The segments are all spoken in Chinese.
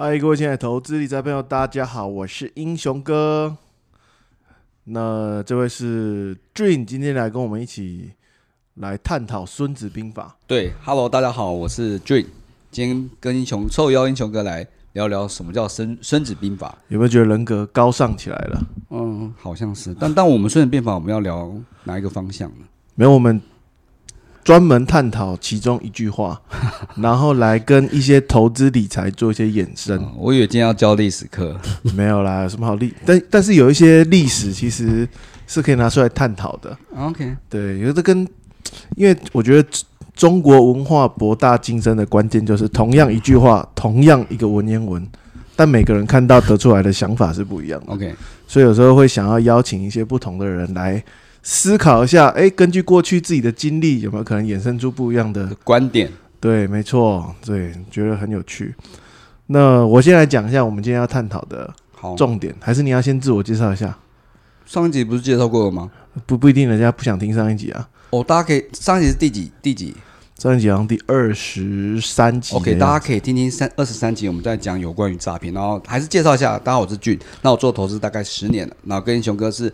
嗨，各位亲爱的投资理财朋友，大家好，我是英雄哥。那这位是 Dream，今天来跟我们一起来探讨《孙子兵法对，Hello，大家好，我是 Dream，今天跟英雄受邀英雄哥来聊聊什么叫孙孙子兵法。》，有没有觉得人格高尚起来了？嗯，好像是，但但我们孙子兵法我们要聊哪一个方向呢？没有，我们专门探讨其中一句话，然后来跟一些投资理财做一些衍生。嗯我以为今天要教历史课，没有啦，有什么好历？但但是有一些历史其实是可以拿出来探讨的。OK，对，有的跟，因为我觉得中国文化博大精深的关键就是，同样一句话，同样一个文言文，但每个人看到得出来的想法是不一样的。OK，所以有时候会想要邀请一些不同的人来思考一下，诶，根据过去自己的经历，有没有可能衍生出不一样的？观点对，没错，对，觉得很有趣。那我先来讲一下我们今天要探讨的。重点，还是你要先自我介绍一下？上一集不是介绍过了吗？不不一定，人家不想听上一集啊。哦，大家可以上一集是第几？第几上一集好像第二十三集。？OK，大家可以听听三二十三集，我们在讲有关于诈骗，然后还是介绍一下，大家好，我是俊，那我做投资大概十年了，然后跟英雄哥是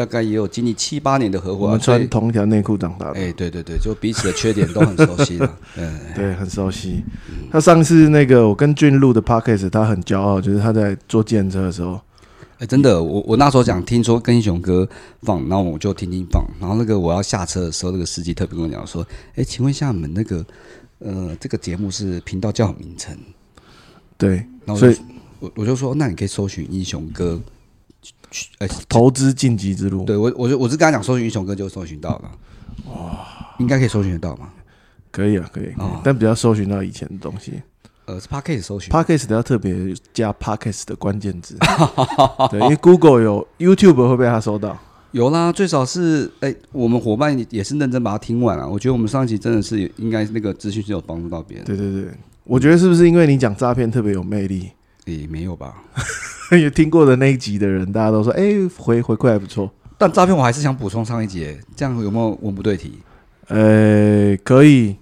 大概也有经历七八年的合伙，我们穿同一条内裤长大的，哎、对对对，就彼此的缺点都很熟悉了。嗯，对，很熟悉。他上次那个我跟俊录的 podcast，他很骄傲，就是他在坐电车的时候，哎、真的，我我那时候讲听说跟英雄哥放，然后我就听听放，然后那个我要下车的时候，那个司机特别跟我讲说，哎、请问一下你们那个呃这个节目是频道叫什么名称？对，然后我所以我我就说，那你可以搜寻英雄哥，哎、投资晋级之路对我我就我是跟他讲搜寻英雄哥就搜寻到了，哇，应该可以搜寻得到吗？可以啊，可以，可以哦但比较搜寻到以前的东西。呃，是 p a r k e 搜寻 podcast 的要特别加 podcast 的关键字，对，因为 Google 有 YouTube 会被他搜到。有啦，最少是哎、我们伙伴也是认真把它听完了。我觉得我们上一集真的是应该那个资讯是有帮助到别人。对对对，我觉得是不是因为你讲诈骗特别有魅力？也、没有吧？有听过的那一集的人，大家都说，哎、回回馈还不错。但诈骗我还是想补充上一节，这样有没有文不对题？呃，可以，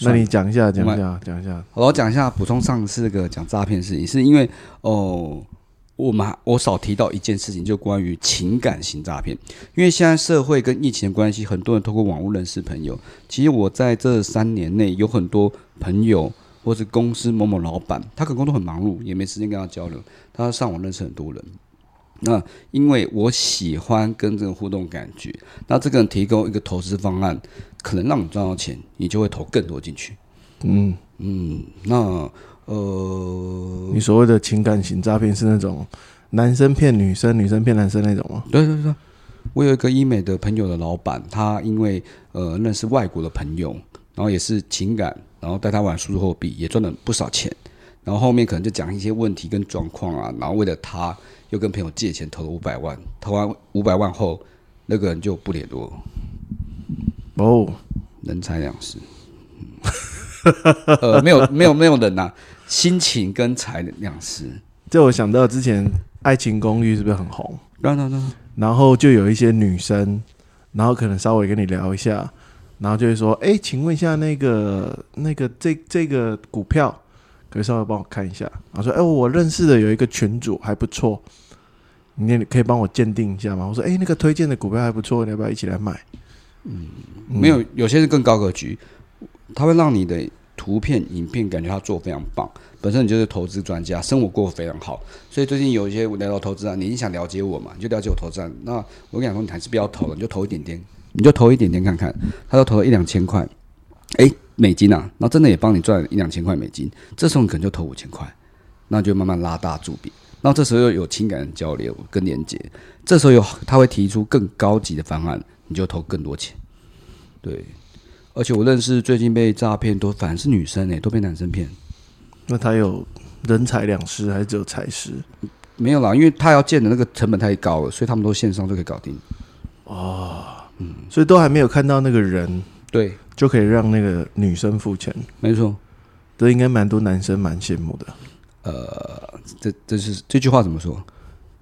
那你讲一下，讲我一下，讲一下。我讲一下补充上次那个讲诈骗的事情，是因为哦，我们还我少提到一件事情，就关于情感型诈骗。因为现在社会跟疫情的关系，很多人通过网络认识朋友。其实我在这三年内有很多朋友或是公司某某老板，他可能工作很忙碌，也没时间跟他交流，他上网认识很多人。那因为我喜欢跟这个互动感觉，那这个人提供一个投资方案，可能让你赚到钱，你就会投更多进去。嗯，嗯，那呃，你所谓的情感型诈骗是那种男生骗女生，女生骗男生那种吗？对对对，我有一个医美的朋友的老板，他因为呃认识外国的朋友，然后也是情感，然后带他玩数字货币，也赚了不少钱。然后后面可能就讲一些问题跟状况啊，然后为了他又跟朋友借钱投了五百万，投完五百万后，那个人就不联络，哦，人财两失。没有没有没有人呐、心情跟财两失。这我想到之前《爱情公寓》是不是很红？然后就有一些女生，然后可能稍微跟你聊一下，然后就会说：“哎，请问一下那个那个这这个股票，可以稍微帮我看一下。”然后说：“哎，我认识的有一个群主还不错，你可以帮我鉴定一下吗？”我说：“哎，那个推荐的股票还不错，你要不要一起来买？”嗯，没有，有些是更高格局，它会让你的图片、影片感觉他做非常棒。本身你就是投资专家，生活过得非常好，所以最近有一些聊到投资啊，你想了解我嘛，你就了解我投资。那我跟你讲说，你还是不要投了，你就投一点点，你就投一点点看看。他都投了一两千块，哎，美金啊，那真的也帮你赚一两千块美金，这时候你可能就投五千块，那就慢慢拉大注笔。那这时候又有情感的交流跟连接，这时候有他会提出更高级的方案，你就投更多钱。对，而且我认识最近被诈骗多反而是女生诶、都被男生骗。那他有人财两失，还是只有财失？没有啦，因为他要建的那个成本太高了，所以他们都线上就可以搞定。所以都还没有看到那个人，对，就可以让那个女生付钱，没错。这应该蛮多男生蛮羡慕的。呃，这这是这句话怎么说？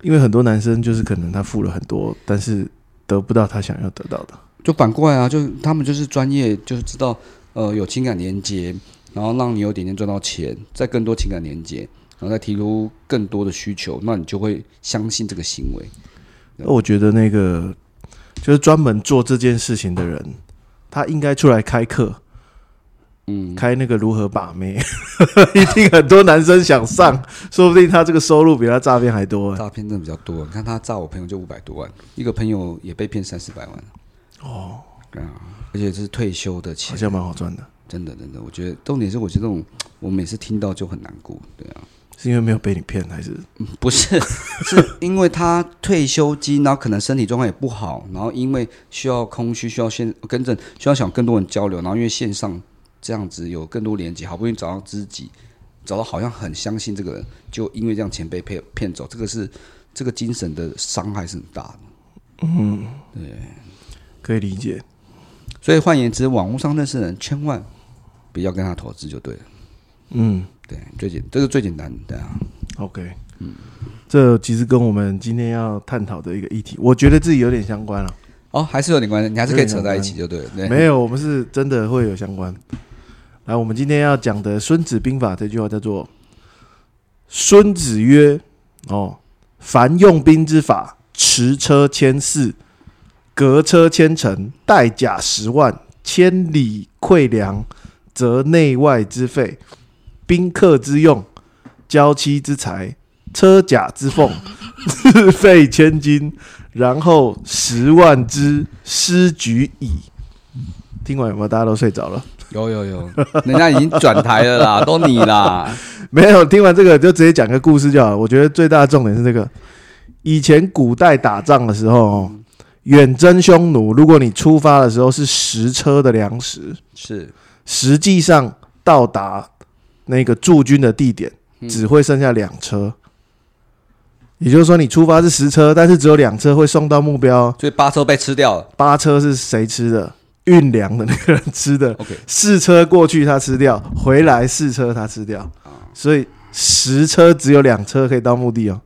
因为很多男生就是可能他付了很多，但是得不到他想要得到的。就反过来啊，就他们就是专业，就是知道呃有情感连接，然后让你有点点赚到钱，再更多情感连接，然后再提出更多的需求，那你就会相信这个行为。那我觉得那个就是专门做这件事情的人，他应该出来开课，嗯，开那个如何把妹，一定很多男生想上，说不定他这个收入比他诈骗还多、欸。诈骗真的比较多。你看他诈我朋友就五百多万，一个朋友也被骗三四百万。哦，对啊，而且这是退休的钱好钱，像蛮好赚的，真的真的，我觉得重点是，我觉得这种我每次听到就很难过。对啊，是因为没有被你骗，还是不是，是因为他退休金，然后可能身体状况也不好，然后因为需要空虚，需要线跟正，需要想更多人交流，然后因为线上这样子有更多连接，好不容易找到知己，找到好像很相信这个人，就因为这样钱被骗骗走，这个是这个精神的伤害是很大的。嗯，对可以理解？所以换言之，网络上认识的人千万不要跟他投资就对了。嗯对，最简这是最简单的，，，OK，嗯，这其实跟我们今天要探讨的一个议题，我觉得自己有点相关了。哦，还是有点关系，你还是可以扯在一起就对了。对，没有，我们是真的会有相关。来，我们今天要讲的《孙子兵法》这句话叫做“孙子曰：哦，凡用兵之法，驰车千驷，革车千乘，带甲十万，千里馈粮，则内外之费，宾客之用，娇妻之财，车甲之奉，自 费千金，然后十万之失举矣。”听完有没有？大家都睡着了？有有有，人家已经转台了啦，都你啦。没有，听完这个就直接讲个故事就好了。我觉得最大的重点是这个：以前古代打仗的时候，哦，远征匈奴，如果你出发的时候是十车的粮食，是，实际上到达那个驻军的地点只会剩下两车。也就是说，你出发是十车，但是只有两车会送到目标，所以八车被吃掉了。八车是谁吃的？运粮的那个人吃的。OK，四车过去他吃掉，回来四车他吃掉，所以十车只有两车可以到目的哦。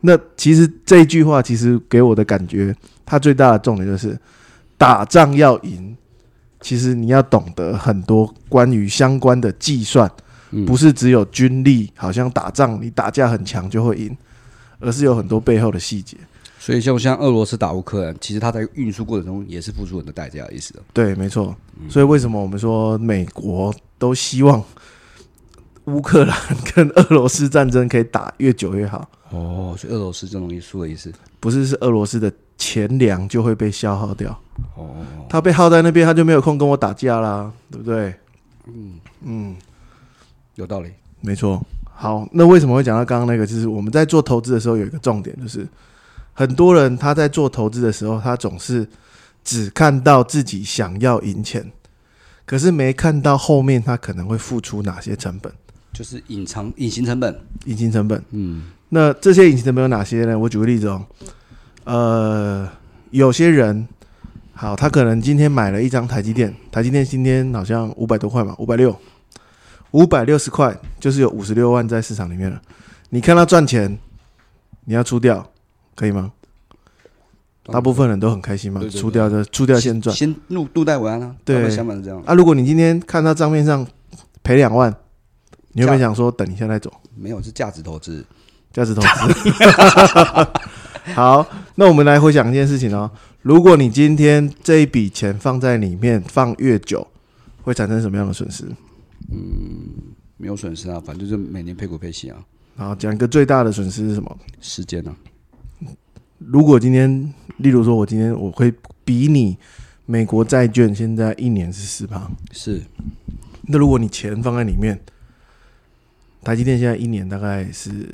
那其实这句话其实给我的感觉，它最大的重点就是打仗要赢，其实你要懂得很多关于相关的计算，嗯不是只有军力，好像打仗你打架很强就会赢，而是有很多背后的细节。所以就像俄罗斯打乌克兰，其实他在运输过程中也是付出很多代价的意思的。对，没错。所以为什么我们说美国都希望乌克兰跟俄罗斯战争可以打越久越好？哦，所以俄罗斯就容易输的意思。不是，是俄罗斯的钱粮就会被消耗掉。哦，他被耗在那边，他就没有空跟我打架啦，对不对？嗯嗯，有道理。没错。好，那为什么会讲到刚刚那个？就是我们在做投资的时候有一个重点，就是很多人他在做投资的时候，他总是只看到自己想要赢钱，可是没看到后面他可能会付出哪些成本。就是隐藏隐形成本。隐形成本。嗯，那这些隐形成本有哪些呢？我举个例子哦，呃，有些人好，他可能今天买了一张台积电，台积电今天好像五百多块嘛，五百六，五百六十块，就是有五十六万在市场里面了。你看他赚钱，你要出掉，可以吗？大部分人都很开心嘛，对对对出掉就出掉先赚。先入入袋为安啊。对想法是这样。啊，如果你今天看他账面上赔两万，你有没有想说等一下再走？没有是价值投资。价值投资。好，那我们来回想一件事情哦。如果你今天这一笔钱放在里面放越久，会产生什么样的损失？没有损失啊，反正就是每年配股配息啊，然后，讲一个最大的损失是什么？时间啊，如果今天，例如说，我今天我会比你美国债券现在一年是四趴，是。那如果你钱放在里面，台积电现在一年大概是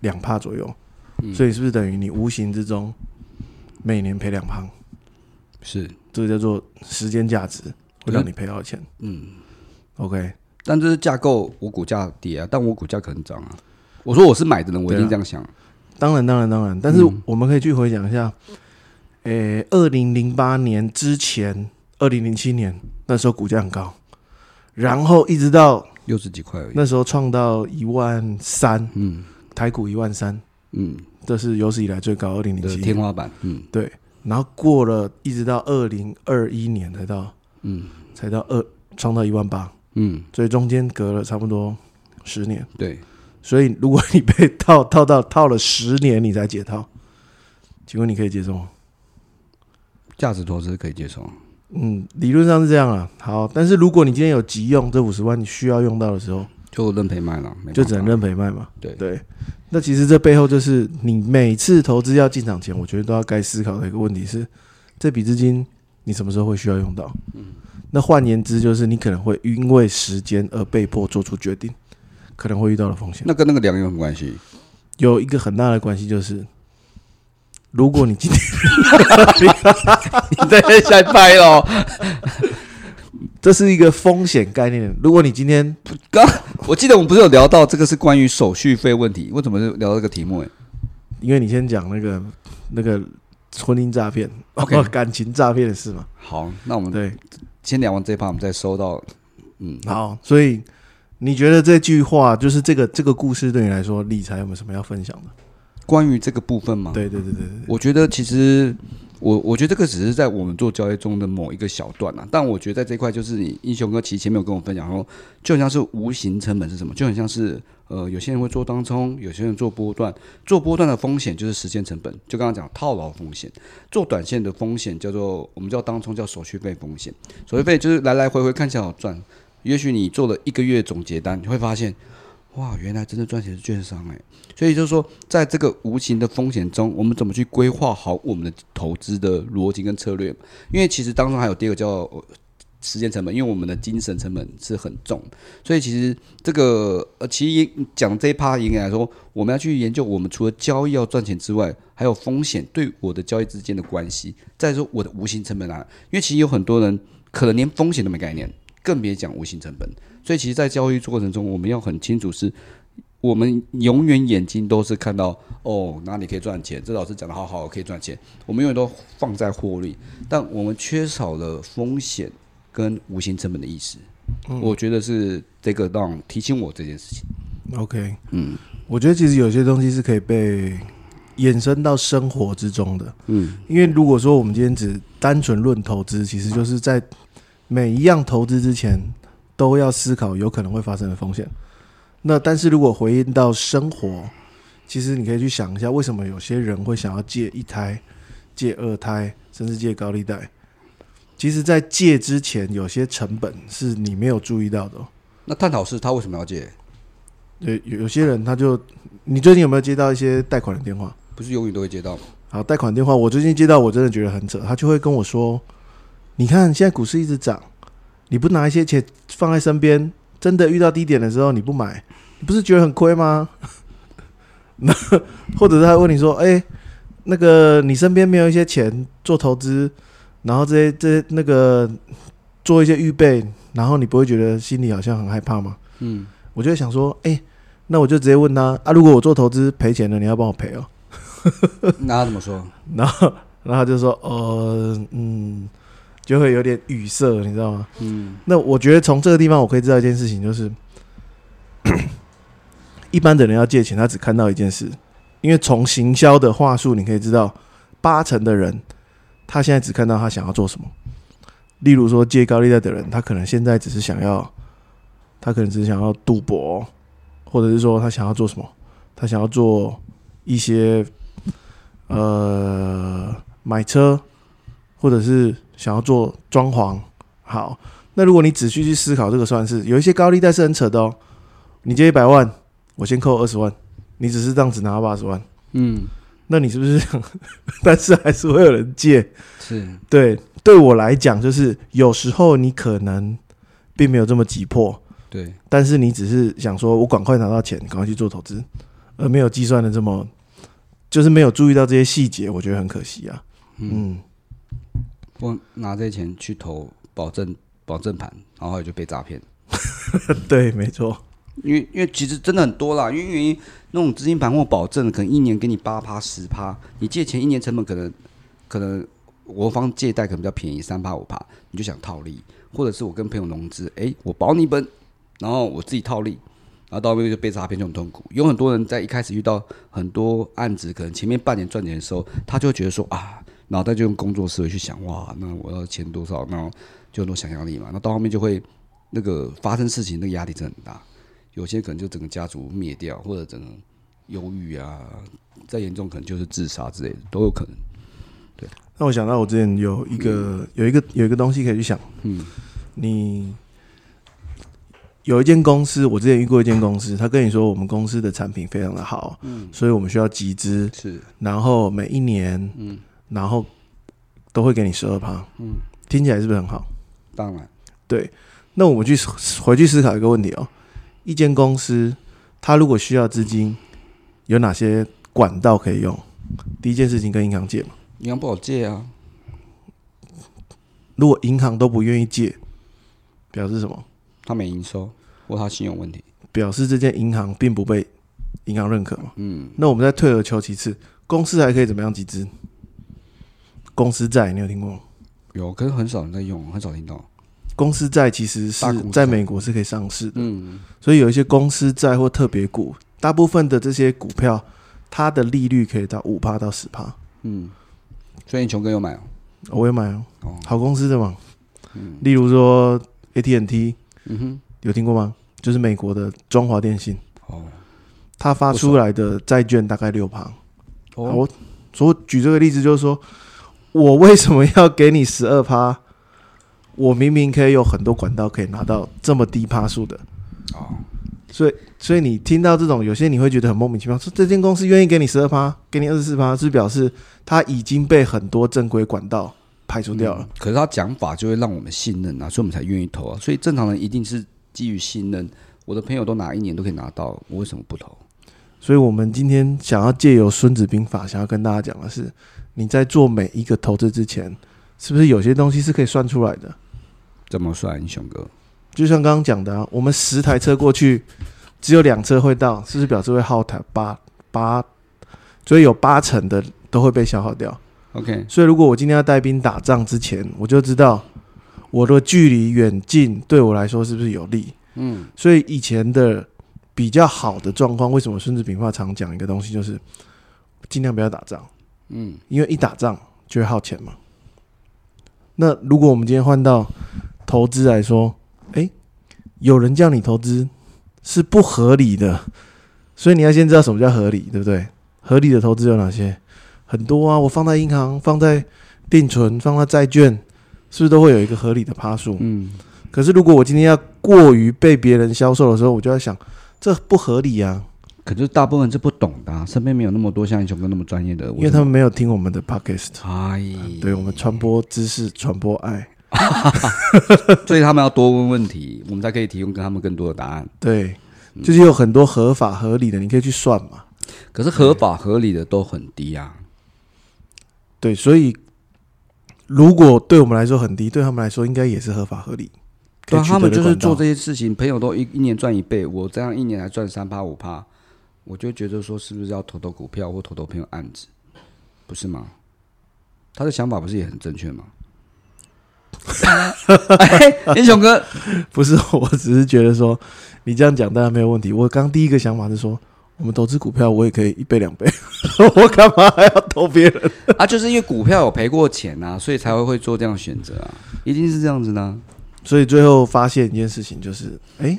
两帕左右，嗯。所以是不是等于你无形之中每年赔两趴？是，这个叫做时间价值，会让你赔到钱。嗯，OK，但这是架构，我股价跌啊，但我股价可能涨啊。我说我是买的人，我一定这样想。当然，当然，当然，但是嗯我们可以去回想一下，诶、二零零八年之前，二零零七年那时候股价很高，然后一直到六十几块而已。那时候创到一万三，嗯台股一万三，嗯，这是有史以来最高，二零零的七天花板。嗯对，然后过了一直到二零二一年才到嗯才到二创到一万八，嗯，所以中间隔了差不多十年。对，所以如果你被套套到套了十年你才解套，请问你可以接受吗？价值投资可以接受。嗯，理论上是这样啊。好，但是如果你今天有急用，这五十万你需要用到的时候，就认赔卖了，就只能认赔卖嘛。对对，那其实这背后就是你每次投资要进场前，我觉得都要该思考的一个问题是，这笔资金你什么时候会需要用到？嗯，那换言之，就是你可能会因为时间而被迫做出决定，可能会遇到的风险。那跟那个量有什么关系？有一个很大的关系就是，如果你今天 你在下拍喽？这是一个风险概念，如果你今天刚我记得我们不是有聊到这个是关于手续费问题，为什么是聊这个题目？哎，因为你先讲那个那个婚姻诈骗、OK 感情诈骗的事嘛，好，那我们对，先聊完这一趴，我们再收到。嗯，好，所以你觉得这句话就是这个这个故事对你来说，理财有没有什么要分享的？关于这个部分吗？对对对对对，我觉得其实我我觉得这个只是在我们做交易中的某一个小段啊，但我觉得在这一块就是你英雄哥其实前面有跟我分享说，就很像是无形成本是什么，就很像是呃有些人会做当冲，有些人做波段，做波段的风险就是时间成本，就刚刚讲套牢风险，做短线的风险叫做我们叫当冲叫手续费风险，手续费就是来来回回看起来好赚，也许你做了一个月总结单，你会发现。哇，原来真的赚钱是券商哎，所以就是说，在这个无形的风险中，我们怎么去规划好我们的投资的逻辑跟策略？因为其实当中还有第二个叫时间成本，因为我们的精神成本是很重，所以其实这个呃，其实讲这一趴应该来说，我们要去研究我们除了交易要赚钱之外，还有风险对我的交易之间的关系，再说我的无形成本。啊，因为其实有很多人可能连风险都没概念，更别讲无形成本。所以其实，在交易过程中，我们要很清楚是，我们永远眼睛都是看到哦哪里可以赚钱，这老师讲的好好，可以赚钱，我们永远都放在获利，但我们缺少了风险跟无形成本的意识。我觉得是这个让提醒我这件事情。OK，嗯我觉得其实有些东西是可以被衍生到生活之中的，嗯因为如果说我们今天只单纯论投资，其实就是在每一样投资之前都要思考有可能会发生的风险。那但是如果回应到生活，其实你可以去想一下，为什么有些人会想要借一胎、借二胎，甚至借高利贷？其实，在借之前，有些成本是你没有注意到的、哦。那探讨是他为什么要借？有有有些人他就，你最近有没有接到一些贷款的电话？不是永远都会接到吗？好，贷款电话，我最近接到，我真的觉得很扯。他就会跟我说：“你看现在股市一直涨，你不拿一些钱放在身边，真的遇到低点的时候你不买，你不是觉得很亏吗？” 那或者是他问你说：“哎、那个你身边没有一些钱做投资，然后这些这些那个做一些预备，然后你不会觉得心里好像很害怕吗？”嗯，我就想说：“哎、那我就直接问他啊，如果我做投资赔钱了，你要帮我赔哦。”那他怎么说？然后，然后他就说，呃，嗯，就会有点语塞，你知道吗？嗯那我觉得从这个地方我可以知道一件事情，就是 一般的人要借钱，他只看到一件事，因为从行销的话术，你可以知道八成的人他现在只看到他想要做什么。例如说借高利贷的人，他可能现在只是想要，他可能只是想要赌博，或者是说他想要做什么，他想要做一些呃买车，或者是想要做装潢。好，那如果你仔细去思考这个算式，有一些高利贷是很扯的哦。你借一百万，我先扣二十万，你只是这样子拿八十万，嗯，那你是不是？但是还是会有人借。是对，对我来讲，就是有时候你可能并没有这么急迫，对，但是你只是想说，我赶快拿到钱，赶快去做投资，而没有计算的这么，就是没有注意到这些细节，我觉得很可惜啊。嗯，我拿这些钱去投保证保证盘，然后后来就被诈骗。对，没错。因为因为其实真的很多啦，因为因为那种资金盘或保证，可能一年给你八趴十趴，你借钱一年成本可能可能我方借贷可能比较便宜，三趴五趴，你就想套利，或者是我跟朋友融资，诶，我保你本，然后我自己套利，然后到后面就被诈骗就很痛苦。有很多人在一开始遇到很多案子，可能前面半年赚钱的时候，他就会觉得说啊，脑袋就用工作思维去想，哇，那我要钱多少，然后就很多想象力嘛，那到后面就会那个发生事情，那个压力真的很大。有些可能就整个家族灭掉，或者整个忧郁啊，再严重可能就是自杀之类的都有可能。对。那我想到我之前有一个、有一个有一个东西可以去想，嗯。你有一间公司，我之前遇过一间公司，他跟你说我们公司的产品非常的好，嗯，所以我们需要集资，是，然后每一年，嗯。然后都会给你十二趴，嗯，听起来是不是很好？当然，对，那我们去回去思考一个问题哦，一间公司它如果需要资金，有哪些管道可以用？第一件事情跟银行借嘛，银行不好借啊。如果银行都不愿意借，表示什么？他没营收，或他信用问题。表示这间银行并不被银行认可嘛？嗯，那我们再退而求其次，公司还可以怎么样集资？公司债你有听过吗？有，可是很少人在用，很少听到。公司债其实是在美国是可以上市的，嗯，所以有一些公司债或特别股，大部分的这些股票，它的利率可以到五趴到十趴。嗯，所以你穷哥有买哦。我也买哦，哦，好公司的嘛。嗯例如说 AT&T 嗯哼，有听过吗？就是美国的中华电信，哦，它发出来的债券大概六趴。哦，我所以举这个例子就是说，我为什么要给你十二趴？我明明可以有很多管道可以拿到这么低趴数的，哦，所以所以你听到这种，有些你会觉得很莫名其妙，说这间公司愿意给你十二趴，给你二十四趴，是表示它已经被很多正规管道排除掉了。嗯可是他讲法就会让我们信任啊，所以我们才愿意投啊。所以正常人一定是基于信任。我的朋友都哪一年都可以拿到，我为什么不投？所以我们今天想要借由《孙子兵法》，想要跟大家讲的是，你在做每一个投资之前，是不是有些东西是可以算出来的？怎么算，英雄哥？就像刚刚讲的、啊，我们十台车过去，只有两车会到，是不是表示会耗台八八？所以有八成的都会被消耗掉。OK，所以如果我今天要带兵打仗之前，我就知道我的距离远近对我来说是不是有利。嗯，所以以前的比较好的状况，为什么《孙子兵法》常讲一个东西，就是尽量不要打仗。嗯，因为一打仗就会耗钱嘛。那如果我们今天换到投资来说，诶，有人叫你投资是不合理的，所以你要先知道什么叫合理，对不对？合理的投资有哪些？很多啊，我放在银行、放在定存、放在债券，是不是都会有一个合理的趴数？嗯，可是如果我今天要过于被别人销售的时候，我就要想，这不合理啊，可是大部分人是不懂的、啊，身边没有那么多像英雄哥那么专业的，因为他们没有听我们的 podcast。哎，对我们传播知识、传播爱，所以他们要多问问题，我们才可以提供给他们更多的答案。对，就是有很多合法合理的，你可以去算嘛。可是合法合理的都很低啊。对，所以如果对我们来说很低，对他们来说应该也是合法合理。对啊，他们就是做这些，些事情，朋友都一一年赚一倍，我这样一年还赚三趴五趴，我就觉得说是不是要投投股票或投投朋友案子，不是吗？他的想法不是也很正确吗？哎英雄哥，不是，我只是觉得说你这样讲当然没有问题。我刚第一个想法是说，我们投资股票我也可以一倍两倍，我干嘛还要投别人？啊，就是因为股票有赔过钱啊，所以才会会做这样的选择啊，一定是这样子呢。所以最后发现一件事情就是，哎，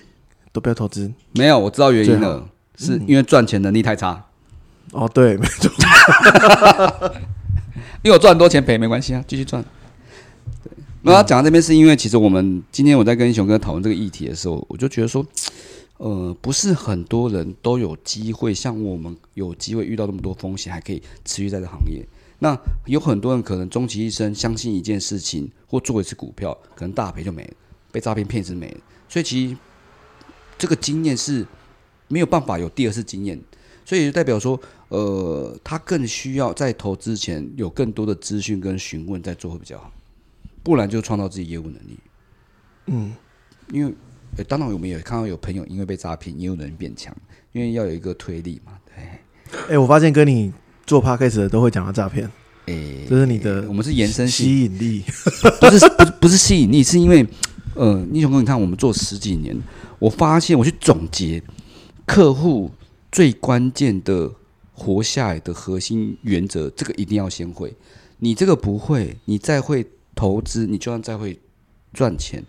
都不要投资。没有，我知道原因了，是因为赚钱能力太差。哦，对，没错，因为我赚很多钱赔没关系啊，继续赚。对，那他讲到这边是因为其实我们今天我在跟熊哥讨论这个议题的时候，我就觉得说，呃，不是很多人都有机会像我们有机会遇到那么多风险，还可以持续在这行业。那有很多人可能终其一生相信一件事情，或做一次股票，可能大赔就没了，被诈骗骗是没了。所以其实这个经验是没有办法有第二次经验，所以就代表说，呃，他更需要在投资前有更多的资讯跟询问再做会比较好，不然就创造自己业务能力。嗯，因为，呃，当然我们也看到有朋友因为被诈骗，业务能力变强，因为要有一个推力嘛。对，哎，我发现跟你做 podcast 的都会讲到诈骗，诶、这是你的我们是延伸，吸引力。不是不是不是吸引力，是因为，呃，英雄哥，你看我们做十几年，我发现我去总结客户最关键的活下来的核心原则，这个一定要先会。你这个不会，你再会投资，你就算再会赚钱，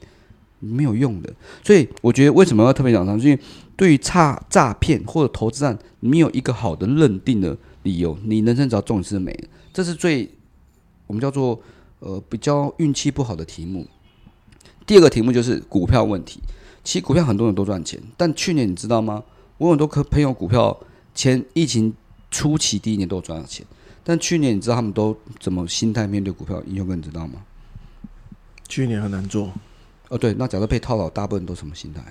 没有用的。所以我觉得为什么要特别讲上？因为对于诈诈骗或者投资案，你有一个好的认定的理由，你人生只要重视美，这是最我们叫做呃比较运气不好的题目。第二个题目就是股票问题。其实股票很多人都赚钱，但去年你知道吗？我有很多可朋友股票前疫情初期第一年都赚到钱，但去年你知道他们都怎么心态面对股票？英雄哥你知道吗？去年很难做哦，对，那假如被套牢，大部分都什么心态？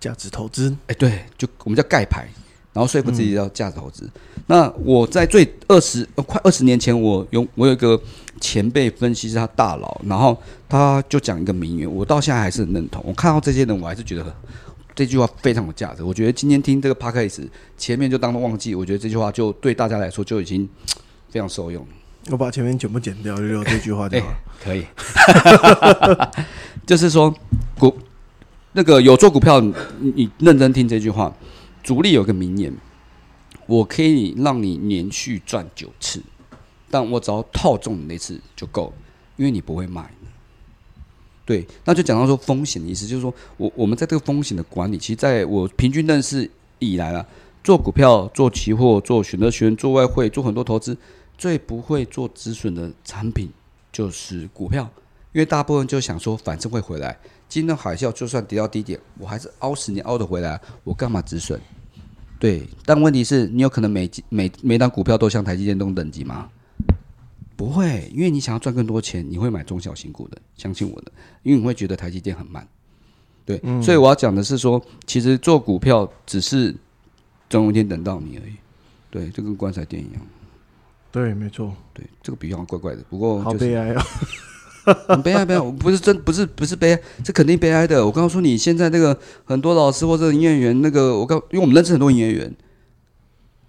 价值投资。哎，对，就我们叫盖牌，然后说服自己要价值投资。那我在最二十呃快二十年前，我有我有一个前辈分析是他大佬，然后他就讲一个名言，我到现在还是很认同。我看到这些人，我还是觉得这句话非常有价值。我觉得今天听这个 p a c a s 前面就当做忘记，我觉得这句话就对大家来说就已经非常受用。我把前面全部剪掉，就留这句话就好了。可以，就是说股那个有做股票，你认真听这句话。主力有个名言，我可以让你连续赚九次，但我只要套中你那次就够了，因为你不会卖。对，那就讲到说风险的意思，就是说我我们在这个风险的管理，其实在我平均认识以来啊，做股票、做期货、做选择权、做外汇、做很多投资。最不会做止损的产品就是股票，因为大部分就想说，反正会回来。金融海啸就算跌到低点，我还是凹十年凹得回来，我干嘛止损？对，但问题是你有可能每每每单股票都像台积电这种等级吗？不会，因为你想要赚更多钱，你会买中小型股的，相信我的，因为你会觉得台积电很慢。对，所以我要讲的是说，其实做股票只是总有一天等到你而已。对，就跟棺材店一样。对，没错，对这个比喻好像怪怪的，不过好悲哀啊！很 悲哀，悲哀，不是真，不是不是悲哀，这肯定悲哀的。我告诉你，现在那个很多老师或者营业员，那个我告，因为我们认识很多营业员，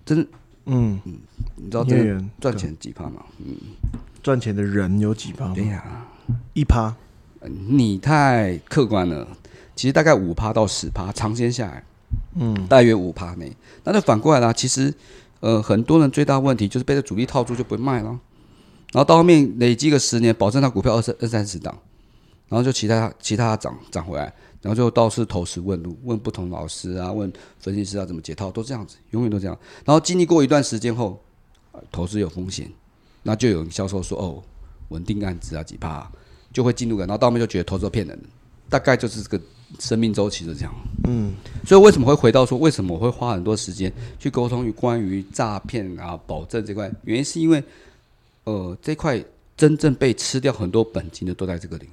真，嗯嗯，你知道营业员赚钱几趴吗？嗯，赚钱的人有几趴？对呀，一趴。你太客观了，其实大概五趴到十趴，长时间下来，嗯，大约五趴内。那就反过来啦，其实。呃，很多人最大问题就是被这主力套住就不卖了，然后到后面累积个十年，保证他股票二三二三十档，然后就其他其他涨涨回来，然后就到处投石问路，问不同老师啊，问分析师啊怎么解套，都这样子，永远都这样。然后经历过一段时间后，投资有风险，那就有销售说哦，稳定案子啊几趴，就会进入感，然后到后面就觉得投资骗人，大概就是这个。生命周期是这样，嗯，所以为什么会回到说，为什么我会花很多时间去沟通于关于诈骗啊、保证这块？原因是因为，呃，这块真正被吃掉很多本金的都在这个领域，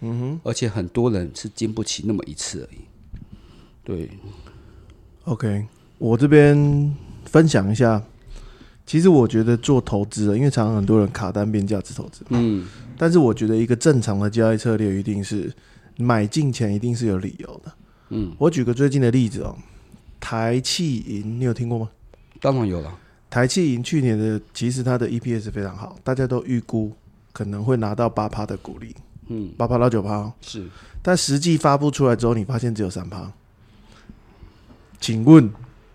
嗯哼，而且很多人是经不起那么一次而已。对，OK，我这边分享一下，其实我觉得做投资，因为常常很多人卡单变价值投资，嗯，但是我觉得一个正常的交易策略一定是。买进前一定是有理由的。嗯，我举个最近的例子哦，台气银，你有听过吗？当然有了。台气银去年的其实它的 EPS 非常好，大家都预估可能会拿到八趴的股利，嗯，八趴到九趴是。但实际发布出来之后，你发现只有三趴。请问，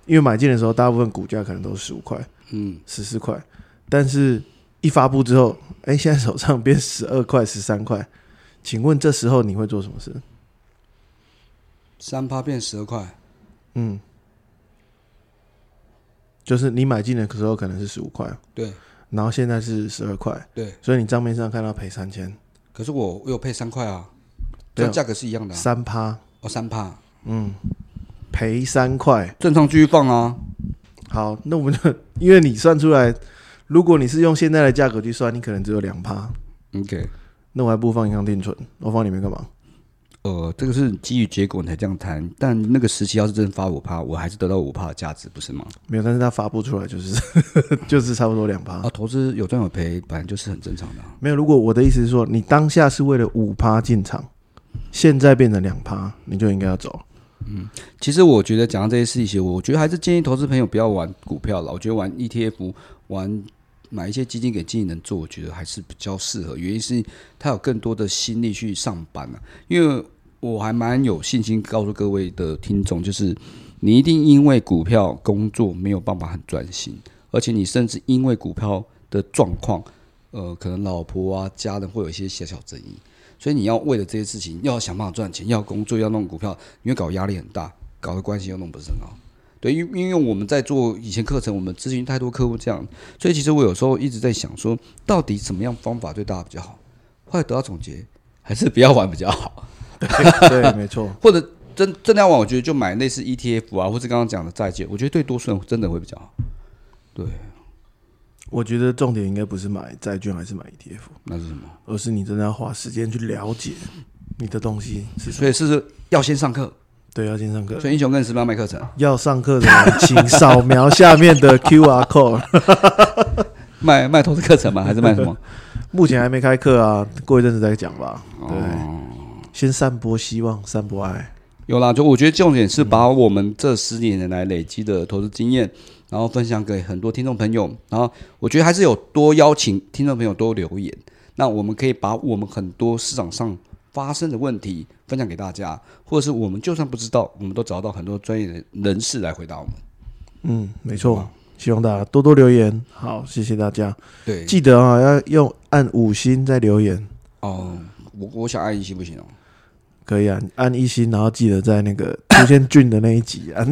因为买进的时候大部分股价可能都是十五块，嗯，十四块，但是一发布之后，哎，现在手上变十二块、十三块。请问这时候你会做什么事？三趴变十二块，嗯，就是你买进的时候可能是十五块，对，然后现在是十二块，对，所以你账面上看到赔三千，可是我我有赔三块啊，这价格是一样的，三趴。哦，三趴，嗯，赔三块，正常继续放啊。好，那我们就 因为你算出来，如果你是用现在的价格去算，你可能只有两趴，OK。那我还不如放银行定存，我放里面干嘛？呃，这个是基于结果你才这样谈，但那个时期要是真的发五趴，我还是得到五趴的价值，不是吗？没有，但是它发布出来就是 就是差不多两趴啊。投资有赚有赔，本来就是很正常的。没有，如果我的意思是说，你当下是为了五趴进场，现在变成两趴，你就应该要走。嗯，其实我觉得讲到这些事情，我觉得还是建议投资朋友不要玩股票了。我觉得玩 ETF 玩。买一些基金给经纪人做，我觉得还是比较适合。原因是他有更多的心力去上班了。因为我还蛮有信心告诉各位的听众，就是你一定因为股票工作没有办法很专心，而且你甚至因为股票的状况，呃，可能老婆啊、家人会有一些小小争议。所以你要为了这些事情，要想办法赚钱，要工作，要弄股票，你会搞压力很大，搞得关系又弄不是很好。对，因因为我们在做以前课程，我们咨询太多客户这样，所以其实我有时候一直在想说，到底怎么样方法对大家比较好？后来得到总结，还是不要玩比较好。对，没错。或者真真的要玩，我觉得就买类似 ETF 啊，或是刚刚讲的债券，我觉得对多数人真的会比较好。对，我觉得重点应该不是买债券还是买 ETF，那是什么？而是你真的要花时间去了解你的东西是什么。所以是要先上课？对，要先上课。所以英雄更是不是要卖课程？要上课的人，请扫描下面的 QR code。卖卖投资课程吗？还是卖什么？目前还没开课啊，过一阵子再讲吧。对，哦，先散播希望，散播爱。有啦，就我觉得重点是把我们这十几年来累积的投资经验，然后分享给很多听众朋友。然后我觉得还是有多邀请听众朋友多留言，那我们可以把我们很多市场上发生的问题分享给大家，或者是我们就算不知道，我们都找到很多专业的人士来回答我们。嗯，没错。希望大家多多留言。好，谢谢大家。对，记得啊，要用按五星再留言。哦，我我想按一星不行哦。可以啊，按一星，然后记得在那个 出现俊的那一集按。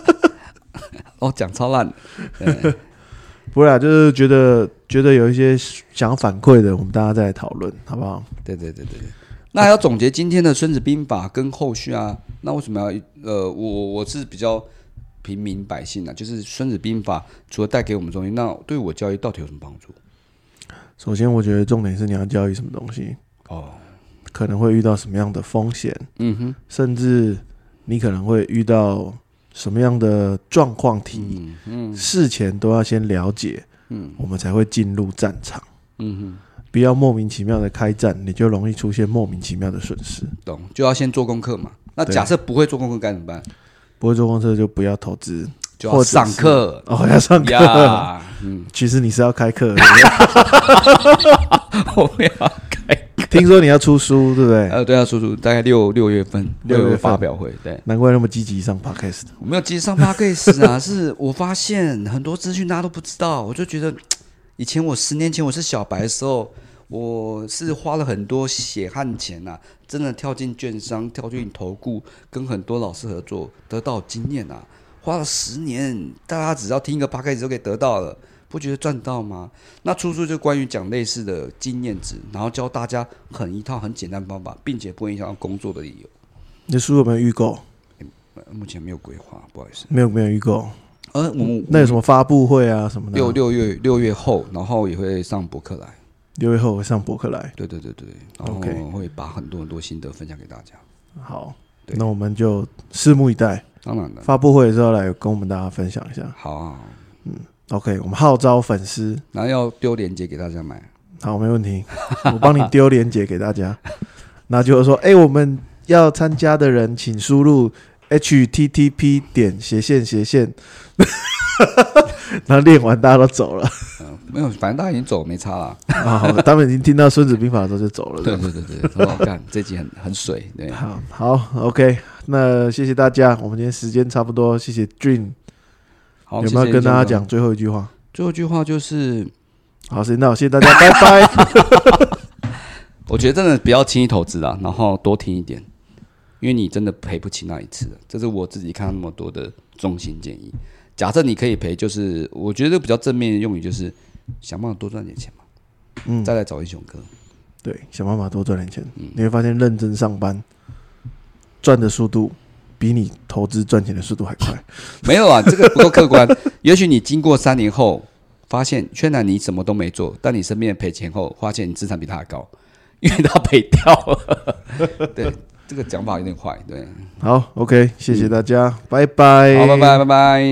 哦，讲超烂。对不会啊，就是觉得觉得有一些想反馈的，我们大家再来讨论，好不好？对对对对对。那要总结今天的《孙子兵法》跟后续啊？那为什么要呃，我我是比较平民百姓啊，就是《孙子兵法》除了带给我们东西，那对我教育到底有什么帮助？首先，我觉得重点是你要教育什么东西，哦，可能会遇到什么样的风险，嗯哼，甚至你可能会遇到什么样的状况题，嗯嗯事前都要先了解，嗯我们才会进入战场。嗯不要莫名其妙的开战，你就容易出现莫名其妙的损失。懂，就要先做功课嘛。那假设不会做功课该怎么办？不会做功课就不要投资，就要上课哦，要上课。呀。嗯，其实你是要开课，我们要开。听说你要出书，对不对？呃，对啊，出书，大概六六月份六月份发表会，对。难怪那么积极上 podcast。我没有积极上 podcast 啊，是我发现很多资讯大家都不知道，我就觉得以前我十年前我是小白的时候，我是花了很多血汗钱呐、真的跳进券商、跳进投顾，跟很多老师合作，得到经验啊，花了十年，大家只要听一个 p a c a s 就可以得到了。不觉得赚到吗？那出书就关于讲类似的经验值，然后教大家很一套很简单方法，并且不会影响到工作的理由。你的书有没有预购？呃目前没有规划，不好意思。没有，没有预购。呃，我们那有什么发布会啊什么的？六六月六月后，然后也会上博客来。六月后会上博客来。对对对对，然后我们会把很多很多心得分享给大家。好，那我们就拭目以待。当然了，发布会的时候来跟我们大家分享一下。好啊，OK，我们号召粉丝，然后要丢链接给大家买。好，没问题，我帮你丢链接给大家。那就是说，哎、我们要参加的人，请输入 http 点斜线斜线，然后练完大家都走了。嗯，没有，反正大家已经走，没差了。啊，好，他们已经听到《孙子兵法》的时候就走了。对对对对，很好看，这集很很水。对，好好，OK，那谢谢大家，我们今天时间差不多，谢谢 Dream，好，有没有跟大家？讲最后一句话？最后一句话就是，好，时间到，谢谢大家，拜拜。我觉得真的不要轻易投资啦，然后多听一点，因为你真的赔不起那一次的。这是我自己看那么多的中心建议。假设你可以赔，就是我觉得比较正面的用语就是想办法多赚点钱嘛，嗯，再来找英雄哥。对，想办法多赚点钱，你会发现认真上班赚的速度比你投资赚钱的速度还快。没有啊，这个不够客观。也许你经过三年后，发现虽然你什么都没做，但你身边赔钱后，发现你资产比他还高，因为他赔掉了。对，这个讲法有点快。对，好，OK，谢谢大家，拜拜。好，拜拜，拜拜。